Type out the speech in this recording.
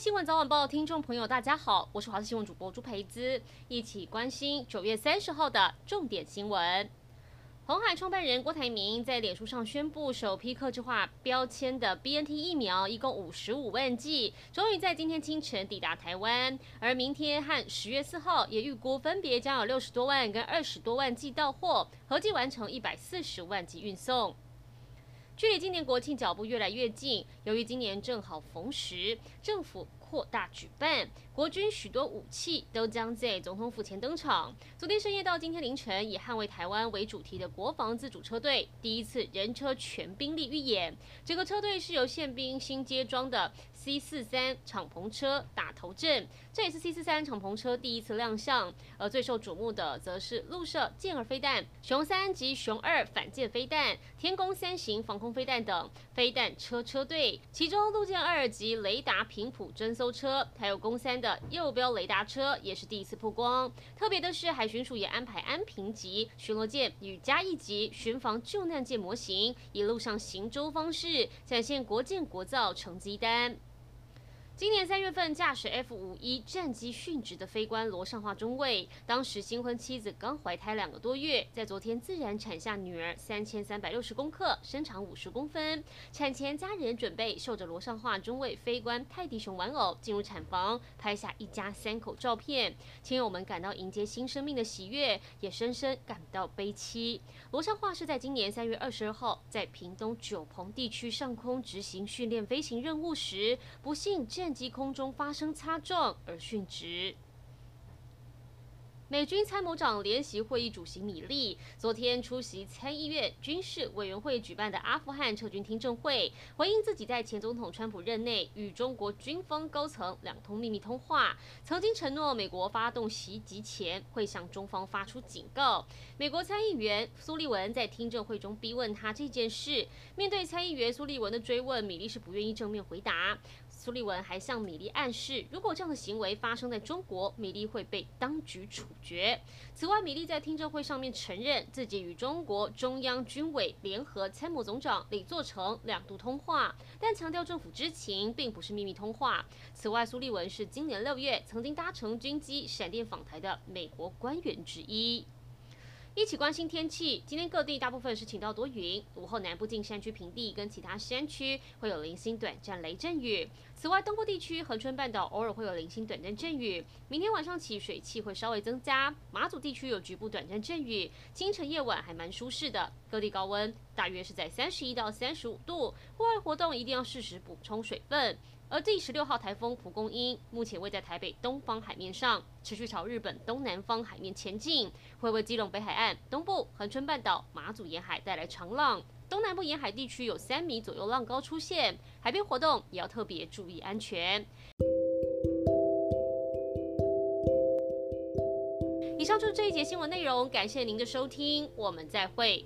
新闻早晚报听众朋友，大家好，我是华视新闻主播朱培姿，一起关心九月三十号的重点新闻。红海创办人郭台铭在脸书上宣布，首批客制化标签的 BNT 疫苗，一共五十五万剂，终于在今天清晨抵达台湾。而明天和十月四号，也预估分别将有六十多万跟二十多万剂到货，合计完成一百四十万剂运送。距离今年国庆脚步越来越近，由于今年正好逢时，政府扩大举办，国军许多武器都将在总统府前登场。昨天深夜到今天凌晨，以捍卫台湾为主题的国防自主车队第一次人车全兵力预演。整个车队是由宪兵新接装的。C 四三敞篷车打头阵，这也是 C 四三敞篷车第一次亮相。而最受瞩目的，则是陆射剑二飞弹、熊三及熊二反舰飞弹、天弓三型防空飞弹等飞弹车车队。其中陆剑二及雷达频谱侦搜车，还有公三的右标雷达车，也是第一次曝光。特别的是，海巡署也安排安平级巡逻舰与嘉义级巡防救难舰模型，一路上行舟方式展现国建国造成绩单。今年三月份，驾驶 F 五一战机殉职的飞官罗尚化中尉，当时新婚妻子刚怀胎两个多月，在昨天自然产下女儿三千三百六十公克，身长五十公分。产前家人准备受着罗尚化中尉飞官泰迪熊玩偶进入产房，拍下一家三口照片。亲友们感到迎接新生命的喜悦，也深深感到悲戚。罗尚化是在今年三月二十二号，在屏东九鹏地区上空执行训练飞行任务时，不幸机空中发生擦撞而殉职。美军参谋长联席会议主席米利昨天出席参议院军事委员会举办的阿富汗撤军听证会，回应自己在前总统川普任内与中国军方高层两通秘密通话，曾经承诺美国发动袭击前会向中方发出警告。美国参议员苏利文在听证会中逼问他这件事，面对参议员苏利文的追问，米利是不愿意正面回答。苏利文还向米利暗示，如果这样的行为发生在中国，米利会被当局处决。此外，米利在听证会上面承认自己与中国中央军委联合参谋总长李作成两度通话，但强调政府知情，并不是秘密通话。此外，苏利文是今年六月曾经搭乘军机闪电访台的美国官员之一。一起关心天气，今天各地大部分是晴到多云，午后南部近山区平地跟其他山区会有零星短暂雷阵雨。此外，东部地区恒春半岛偶尔会有零星短暂阵雨。明天晚上起水汽会稍微增加，马祖地区有局部短暂阵雨，清晨夜晚还蛮舒适的。各地高温大约是在三十一到三十五度，户外活动一定要适时补充水分。而第十六号台风蒲公英目前位在台北东方海面上，持续朝日本东南方海面前进，会为基隆北海岸、东部、恒春半岛、马祖沿海带来长浪。东南部沿海地区有三米左右浪高出现，海边活动也要特别注意安全。以上就是这一节新闻内容，感谢您的收听，我们再会。